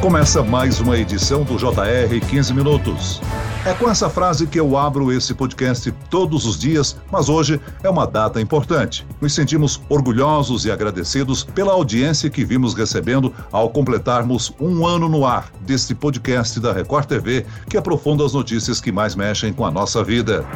Começa mais uma edição do JR 15 Minutos. É com essa frase que eu abro esse podcast todos os dias, mas hoje é uma data importante. Nos sentimos orgulhosos e agradecidos pela audiência que vimos recebendo ao completarmos um ano no ar deste podcast da Record TV que aprofunda as notícias que mais mexem com a nossa vida.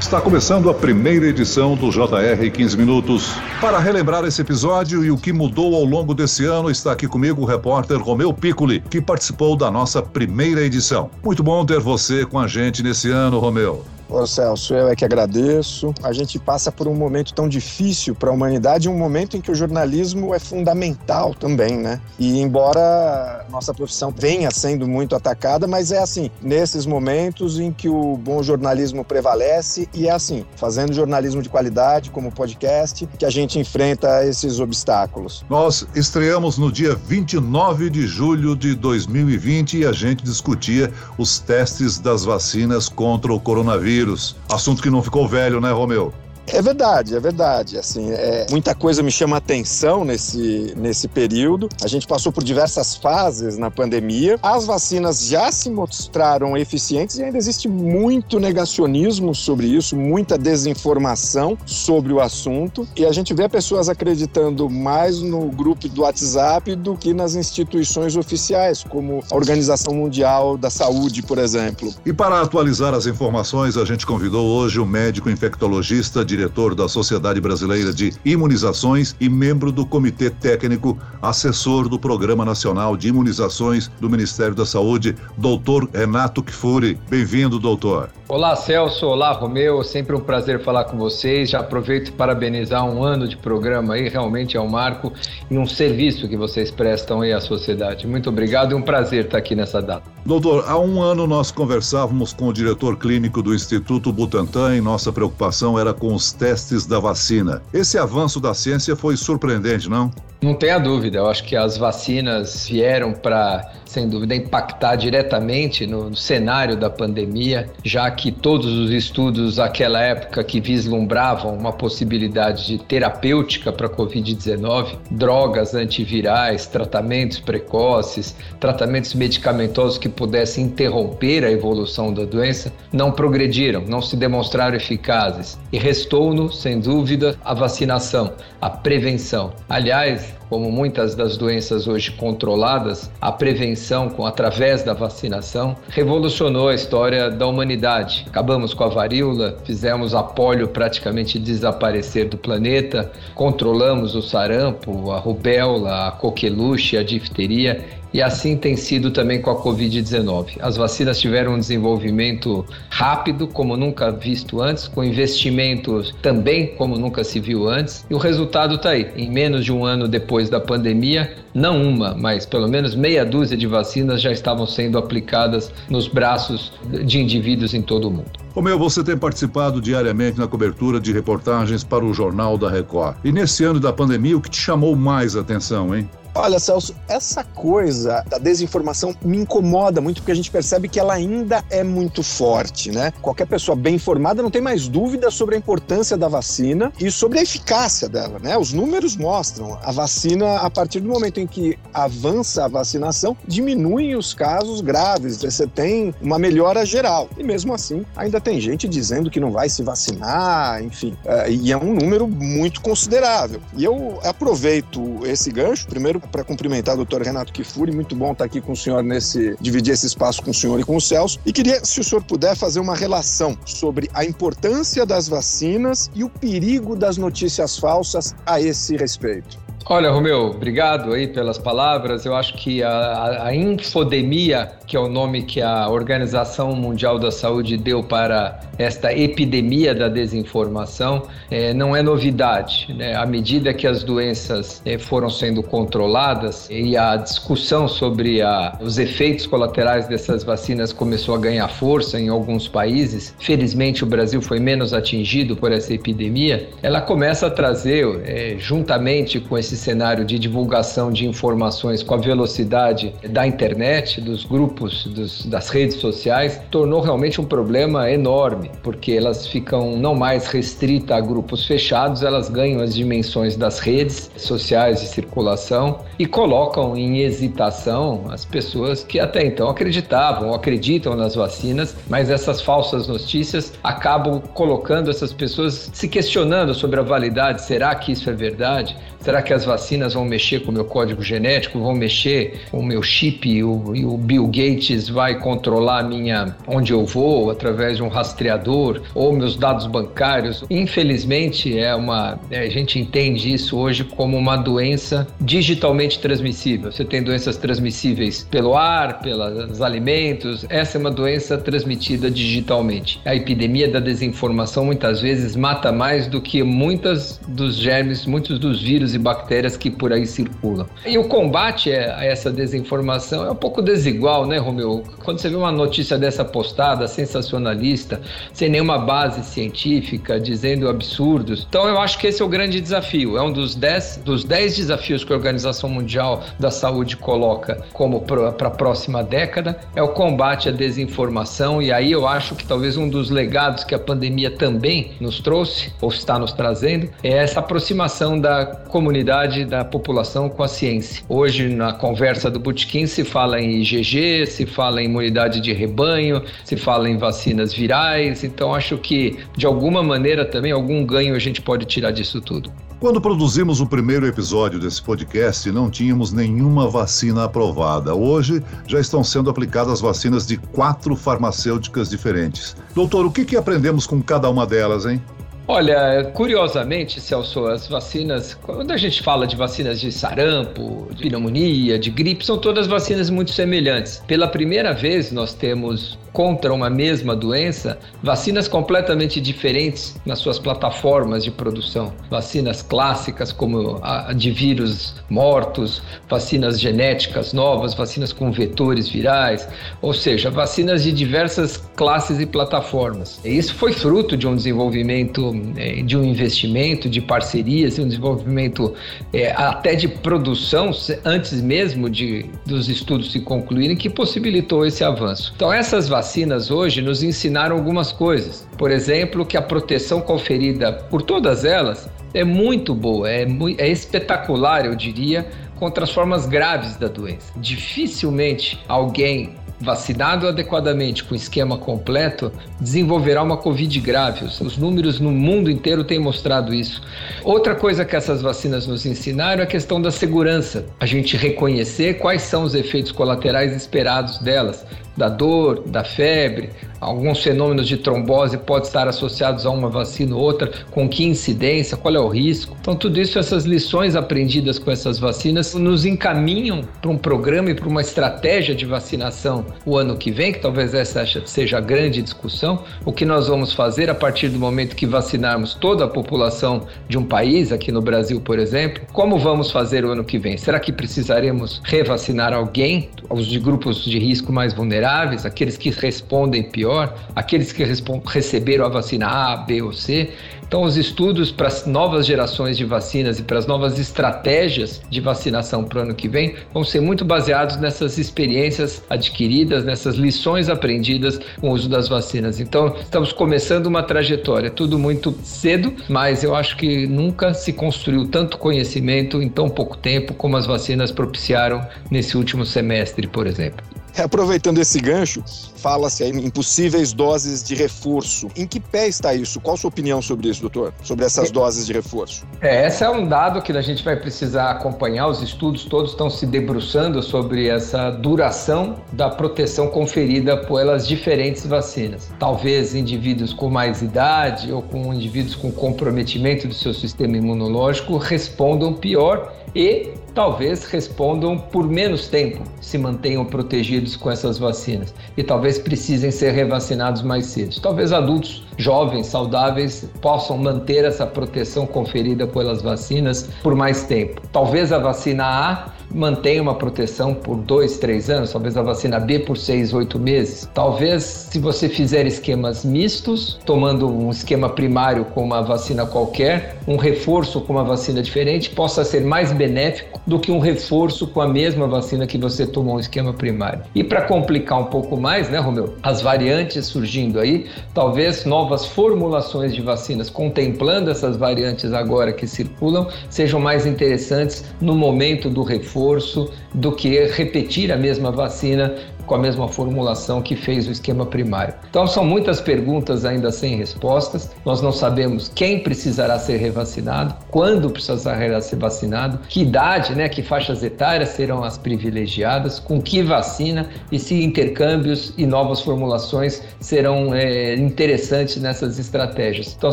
Está começando a primeira edição do JR 15 Minutos. Para relembrar esse episódio e o que mudou ao longo desse ano, está aqui comigo o repórter Romeu Piccoli, que participou da nossa primeira edição. Muito bom ter você com a gente nesse ano, Romeu. Ô Celso, eu é que agradeço. A gente passa por um momento tão difícil para a humanidade, um momento em que o jornalismo é fundamental também, né? E embora nossa profissão venha sendo muito atacada, mas é assim, nesses momentos em que o bom jornalismo prevalece e é assim, fazendo jornalismo de qualidade, como podcast, que a gente enfrenta esses obstáculos. Nós estreamos no dia 29 de julho de 2020 e a gente discutia os testes das vacinas contra o coronavírus coronavírus. Assunto que não ficou velho, né, Romeu? É verdade, é verdade. Assim, é, muita coisa me chama atenção nesse, nesse período. A gente passou por diversas fases na pandemia. As vacinas já se mostraram eficientes e ainda existe muito negacionismo sobre isso, muita desinformação sobre o assunto. E a gente vê pessoas acreditando mais no grupo do WhatsApp do que nas instituições oficiais, como a Organização Mundial da Saúde, por exemplo. E para atualizar as informações, a gente convidou hoje o médico infectologista de diretor da Sociedade Brasileira de Imunizações e membro do Comitê Técnico, assessor do Programa Nacional de Imunizações do Ministério da Saúde, doutor Renato Kfouri. Bem-vindo, doutor. Olá, Celso. Olá, Romeu. Sempre um prazer falar com vocês. Já aproveito para parabenizar um ano de programa aí. Realmente é um marco e um serviço que vocês prestam aí à sociedade. Muito obrigado e um prazer estar aqui nessa data. Doutor, há um ano nós conversávamos com o diretor clínico do Instituto Butantan e nossa preocupação era com os testes da vacina. Esse avanço da ciência foi surpreendente, não? Não tenha dúvida, eu acho que as vacinas vieram para, sem dúvida, impactar diretamente no, cenário da pandemia, já que todos os estudos daquela época que vislumbravam uma possibilidade de terapêutica para a Covid-19, drogas antivirais, tratamentos precoces, tratamentos medicamentosos que pudessem interromper a evolução da doença, não progrediram, não se demonstraram eficazes. E restou-nos, sem dúvida, a vacinação, a prevenção. Aliás, como muitas das doenças hoje controladas, a prevenção com através da vacinação revolucionou a história da humanidade. Acabamos com a varíola, fizemos a polio praticamente desaparecer do planeta, controlamos o sarampo, a rubéola, a coqueluche, a difteria e assim tem sido também com a Covid-19. As vacinas tiveram um desenvolvimento rápido, como nunca visto antes, com investimentos também como nunca se viu antes, e o resultado está aí. Em menos de um ano depois da pandemia, não uma, mas pelo menos meia dúzia de vacinas já estavam sendo aplicadas nos braços de indivíduos em todo o mundo. Romeu, você tem participado diariamente na cobertura de reportagens para o Jornal da Record. E nesse ano da pandemia, o que te chamou mais atenção, hein? Olha, Celso, essa coisa da desinformação me incomoda muito porque a gente percebe que ela ainda é muito forte, né? Qualquer pessoa bem informada não tem mais dúvida sobre a importância da vacina e sobre a eficácia dela, né? Os números mostram a vacina a partir do momento em que avança a vacinação, diminuem os casos graves, você tem uma melhora geral. E mesmo assim, ainda tem gente dizendo que não vai se vacinar, enfim, é, e é um número muito considerável. E eu aproveito esse gancho, primeiro para cumprimentar o doutor Renato Kifuri. Muito bom estar aqui com o senhor nesse. dividir esse espaço com o senhor e com o Celso. E queria, se o senhor puder, fazer uma relação sobre a importância das vacinas e o perigo das notícias falsas a esse respeito. Olha, Romeu, obrigado aí pelas palavras. Eu acho que a, a, infodemia, que é o nome que a Organização Mundial da Saúde deu para esta epidemia da desinformação, é, não é novidade. Né? À medida que as doenças é, foram sendo controladas e a discussão sobre a, os efeitos colaterais dessas vacinas começou a ganhar força em alguns países, felizmente o Brasil foi menos atingido por essa epidemia, ela começa a trazer, é, juntamente com esses cenário de divulgação de informações com a velocidade da internet, dos grupos, dos, das redes sociais, tornou realmente um problema enorme, porque elas ficam não mais restritas a grupos fechados, elas ganham as dimensões das redes sociais de circulação e colocam em hesitação as pessoas que até então acreditavam acreditam nas vacinas, mas essas falsas notícias acabam colocando essas pessoas se questionando sobre a validade: será que isso é verdade? Será que as vacinas vão mexer com o meu código genético, vão mexer com o meu chip e o, e o Bill Gates vai controlar minha onde eu vou através de um rastreador ou meus dados bancários? Infelizmente, é uma é, a gente entende isso hoje como uma doença digitalmente transmissível. Você tem doenças transmissíveis pelo ar, pelos alimentos. Essa é uma doença transmitida digitalmente. A epidemia da desinformação muitas vezes mata mais do que muitas dos germes, muitos dos vírus vírus e bactérias que por aí circulam. E o combate a essa desinformação é um pouco desigual, né, Romeu? Quando você vê uma notícia dessa postada, sensacionalista, sem nenhuma base científica, dizendo absurdos. Então eu acho que esse é o grande desafio. É um dos dez, dos dez desafios que a Organização Mundial da Saúde coloca como para a próxima década, é o combate à desinformação. E aí eu acho que talvez um dos legados que a pandemia também nos trouxe, ou está nos trazendo, é essa aproximação da comunidade, da população com a ciência. Hoje, na conversa do Butkin, se fala em IgG, se fala em imunidade de rebanho, se fala em vacinas virais, então acho que, de alguma maneira, também algum ganho a gente pode tirar disso tudo. Quando produzimos o primeiro episódio desse podcast, não tínhamos nenhuma vacina aprovada. Hoje já estão sendo aplicadas vacinas de quatro farmacêuticas diferentes. Doutor, o que, que aprendemos com cada uma delas, hein? Olha, curiosamente, Celso, as vacinas, quando a gente fala de vacinas de sarampo, de pneumonia, de gripe, são todas vacinas muito semelhantes. Pela primeira vez, nós temos contra uma mesma doença, vacinas completamente diferentes nas suas plataformas de produção. Vacinas clássicas, como a de vírus mortos, vacinas genéticas novas, vacinas com vetores virais, ou seja, vacinas de diversas classes e plataformas. Isso foi fruto de um desenvolvimento, é, de um investimento, de parcerias, um desenvolvimento é, até de produção, antes mesmo de, dos estudos se concluírem, que possibilitou esse avanço. Então, essas vacinas vacinas hoje nos ensinaram algumas coisas. Por exemplo, que a proteção conferida por todas elas é muito boa, é, é espetacular, eu diria, contra as formas graves da doença. Dificilmente alguém vacinado adequadamente com esquema completo, desenvolverá uma Covid grave. Os números no mundo inteiro têm mostrado isso. Outra coisa que essas vacinas nos ensinaram é a questão da segurança. A gente reconhecer quais são os efeitos colaterais esperados delas, da dor, da febre, alguns fenômenos de trombose podem estar associados a uma vacina ou outra, com que incidência, qual é o risco. Então, tudo isso, essas lições aprendidas com essas vacinas, nos encaminham para um programa e para uma estratégia de vacinação o ano que vem, que talvez essa seja a grande discussão. O que nós vamos fazer a partir do momento que vacinarmos toda a população de um país, aqui no Brasil, por exemplo, como vamos fazer o ano que vem? Será que precisaremos revacinar alguém, os de grupos de risco mais vulneráveis, aqueles que respondem pior? Pior, aqueles que receberam a vacina A, B ou C. Então, os estudos para as novas gerações de vacinas e para as novas estratégias de vacinação para o ano que vem vão ser muito baseados nessas experiências adquiridas, nessas lições aprendidas com o uso das vacinas. Então, estamos começando uma trajetória, tudo muito cedo, mas eu acho que nunca se construiu tanto conhecimento em tão pouco tempo como as vacinas propiciaram nesse último semestre, por exemplo. Aproveitando esse gancho, fala-se em possíveis doses de reforço. Em que pé está isso? Qual a sua opinião sobre isso, doutor? Sobre essas doses de reforço? É, esse é um dado que a gente vai precisar acompanhar. Os estudos todos estão se debruçando sobre essa duração da proteção conferida pelas diferentes vacinas. Talvez indivíduos com mais idade ou com indivíduos com comprometimento do seu sistema imunológico respondam pior e talvez respondam por menos tempo, se mantenham protegidos com essas vacinas e talvez precisem ser revacinados mais cedo. Talvez adultos jovens, saudáveis, possam manter essa proteção conferida pelas vacinas por mais tempo. Talvez a vacina A mantém uma proteção por dois, três anos, talvez a vacina B por seis, oito meses. Talvez, se você fizer esquemas mistos, tomando um esquema primário com uma vacina qualquer, um reforço com uma vacina diferente, possa ser mais benéfico do que um reforço com a mesma vacina que você tomou um esquema primário. E para complicar um pouco mais, né, Romeu, as variantes surgindo aí, talvez novas formulações de vacinas contemplando essas variantes agora que circulam sejam mais interessantes no momento do reforço do que repetir a mesma vacina com a mesma formulação que fez o esquema primário. Então são muitas perguntas ainda sem respostas. Nós não sabemos quem precisará ser revacinado, quando precisará ser vacinado, que idade, né, que faixas etárias serão as privilegiadas, com que vacina e se intercâmbios e novas formulações serão é, interessantes nessas estratégias. Então,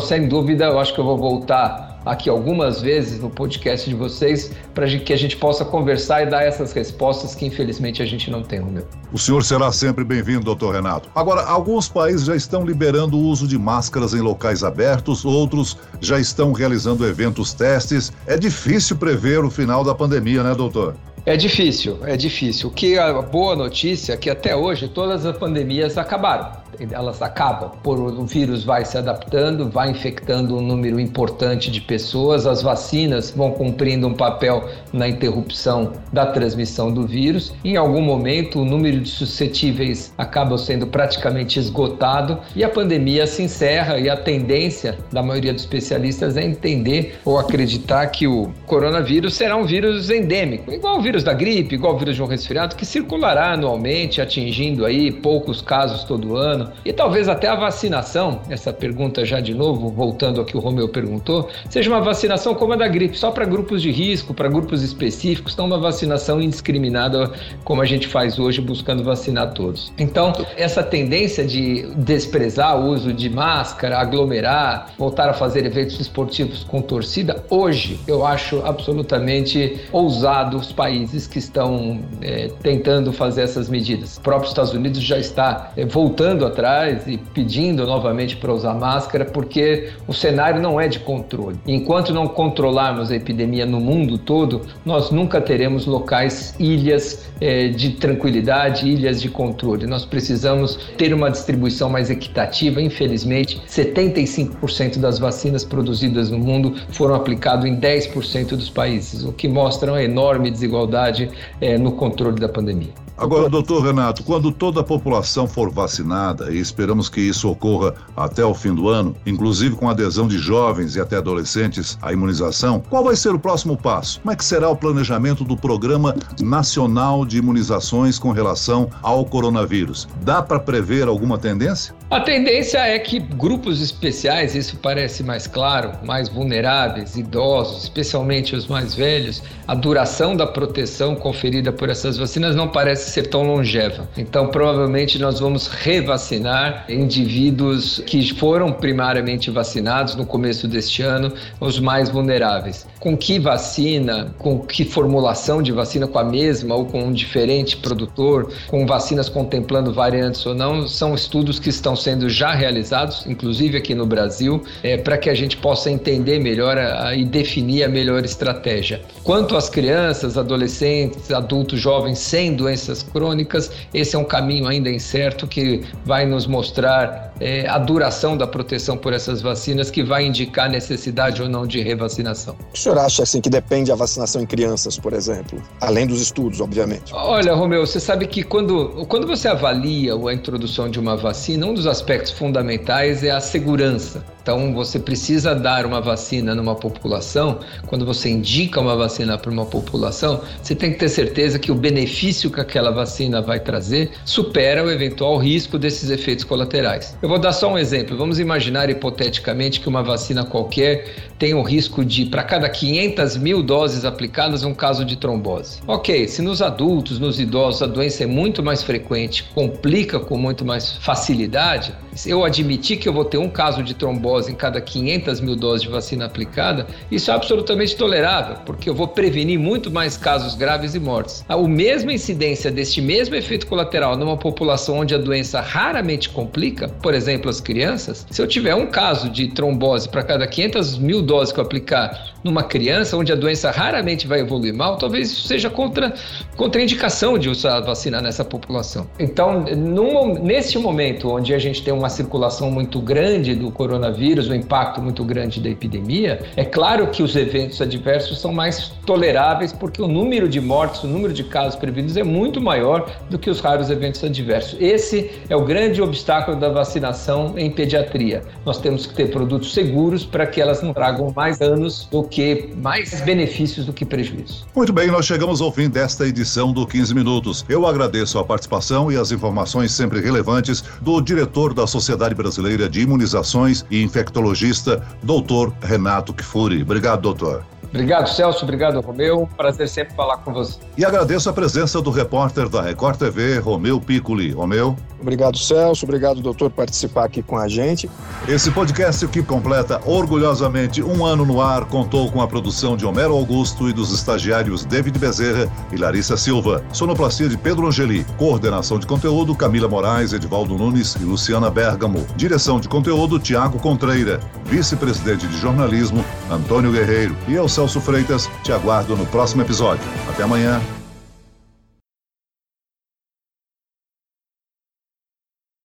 sem dúvida, eu acho que eu vou voltar aqui algumas vezes no podcast de vocês para que a gente possa conversar e dar essas respostas que infelizmente a gente não tem, Romeu. O senhor será sempre bem-vindo, doutor Renato. Agora, alguns países já estão liberando o uso de máscaras em locais abertos, outros já estão realizando eventos testes. É difícil prever o final da pandemia, né, doutor? É difícil, é difícil. O que a boa notícia é que até hoje todas as pandemias acabaram elas acabam. O vírus vai se adaptando, vai infectando um número importante de pessoas, as vacinas vão cumprindo um papel na interrupção da transmissão do vírus. Em algum momento, o número de suscetíveis acaba sendo praticamente esgotado e a pandemia se encerra. E a tendência da maioria dos especialistas é entender ou acreditar que o coronavírus será um vírus endêmico, igual o vírus da gripe, igual o vírus de um resfriado, que circulará anualmente, atingindo aí poucos casos todo ano e talvez até a vacinação, essa pergunta já de novo, voltando ao que o Romeu perguntou, seja uma vacinação como a da gripe, só para grupos de risco, para grupos específicos, não uma vacinação indiscriminada como a gente faz hoje buscando vacinar todos. Então, essa tendência de desprezar o uso de máscara, aglomerar, voltar a fazer eventos esportivos com torcida, hoje eu acho absolutamente ousado os países que estão é, tentando fazer essas medidas. O próprio Estados Unidos já está é, voltando atrás e pedindo novamente para usar máscara, porque o cenário não é de controle. Enquanto não controlarmos a epidemia no mundo todo, nós nunca teremos locais, ilhas é, de tranquilidade, ilhas de controle. Nós precisamos ter uma distribuição mais equitativa. Infelizmente, 75% das vacinas produzidas no mundo foram aplicadas em 10% dos países, o que mostra uma enorme desigualdade é, no controle da pandemia. Agora, doutor Renato, quando toda a população for vacinada, e esperamos que isso ocorra até o fim do ano, inclusive com adesão de jovens e até adolescentes à imunização, qual vai ser o próximo passo? Como é que será o planejamento do Programa Nacional de Imunizações com relação ao coronavírus? Dá para prever alguma tendência? A tendência é que grupos especiais, isso parece mais claro, mais vulneráveis, idosos, especialmente os mais velhos, a duração da proteção conferida por essas vacinas não parece ser tão longeva. Então, provavelmente, nós vamos revacinar indivíduos que foram primariamente vacinados no começo deste ano, os mais vulneráveis. Com que vacina, com que formulação de vacina, com a mesma ou com um diferente produtor, com vacinas contemplando variantes ou não, são estudos que estão sendo já realizados, inclusive aqui no Brasil, é, para que a gente possa entender melhor a, a, e definir a melhor estratégia. Quanto às crianças, adolescentes, adultos jovens sem doenças crônicas, esse é um caminho ainda incerto que vai nos mostrar é, a duração da proteção por essas vacinas, que vai indicar necessidade ou não de revacinação. Senhor acha assim que depende a vacinação em crianças, por exemplo, além dos estudos, obviamente? Olha, Romeu, você sabe que quando, quando você avalia a introdução de uma vacina, um dos aspectos fundamentais é a segurança. Então, você precisa dar uma vacina numa população. Quando você indica uma vacina para uma população, você tem que ter certeza que o benefício que aquela vacina vai trazer supera o eventual risco desses efeitos colaterais. Eu vou dar só um exemplo. Vamos imaginar hipoteticamente que uma vacina qualquer tem o risco de, para cada 500 mil doses aplicadas, um caso de trombose. Ok, se nos adultos, nos idosos, a doença é muito mais frequente, complica com muito mais facilidade, eu admitir que eu vou ter um caso de trombose em cada 500 mil doses de vacina aplicada, isso é absolutamente tolerável, porque eu vou prevenir muito mais casos graves e mortes. A mesma incidência deste mesmo efeito colateral numa população onde a doença raramente complica, por exemplo, as crianças, se eu tiver um caso de trombose para cada 500 mil doses que eu aplicar numa criança, onde a doença raramente vai evoluir mal, talvez isso seja contra, contraindicação de usar a vacina nessa população. Então, num, neste momento onde a gente tem uma circulação muito grande do coronavírus, um impacto muito grande da epidemia, é claro que os eventos adversos são mais toleráveis porque o número de mortes, o número de casos previstos é muito maior do que os raros eventos adversos. Esse é o grande obstáculo da vacinação em pediatria. Nós temos que ter produtos seguros para que elas não tragam mais danos do que mais benefícios do que prejuízos. Muito bem, nós chegamos ao fim desta edição do 15 Minutos. Eu agradeço a participação e as informações sempre relevantes do diretor da Sociedade Brasileira de Imunizações e infectologista, doutor Renato Kfouri. Obrigado, doutor. Obrigado, Celso. Obrigado, Romeu. Prazer sempre falar com você. E agradeço a presença do repórter da Record TV, Romeu Piccoli. Romeu. Obrigado, Celso. Obrigado, doutor, por participar aqui com a gente. Esse podcast que completa orgulhosamente um ano no ar contou com a produção de Homero Augusto e dos estagiários David Bezerra e Larissa Silva. Sonoplastia de Pedro Angeli. Coordenação de conteúdo Camila Moraes, Edvaldo Nunes e Luciana Bergamo. Direção de conteúdo Tiago Contreira. Vice-presidente de jornalismo Antônio Guerreiro. E eu, Celso Freitas, te aguardo no próximo episódio. Até amanhã.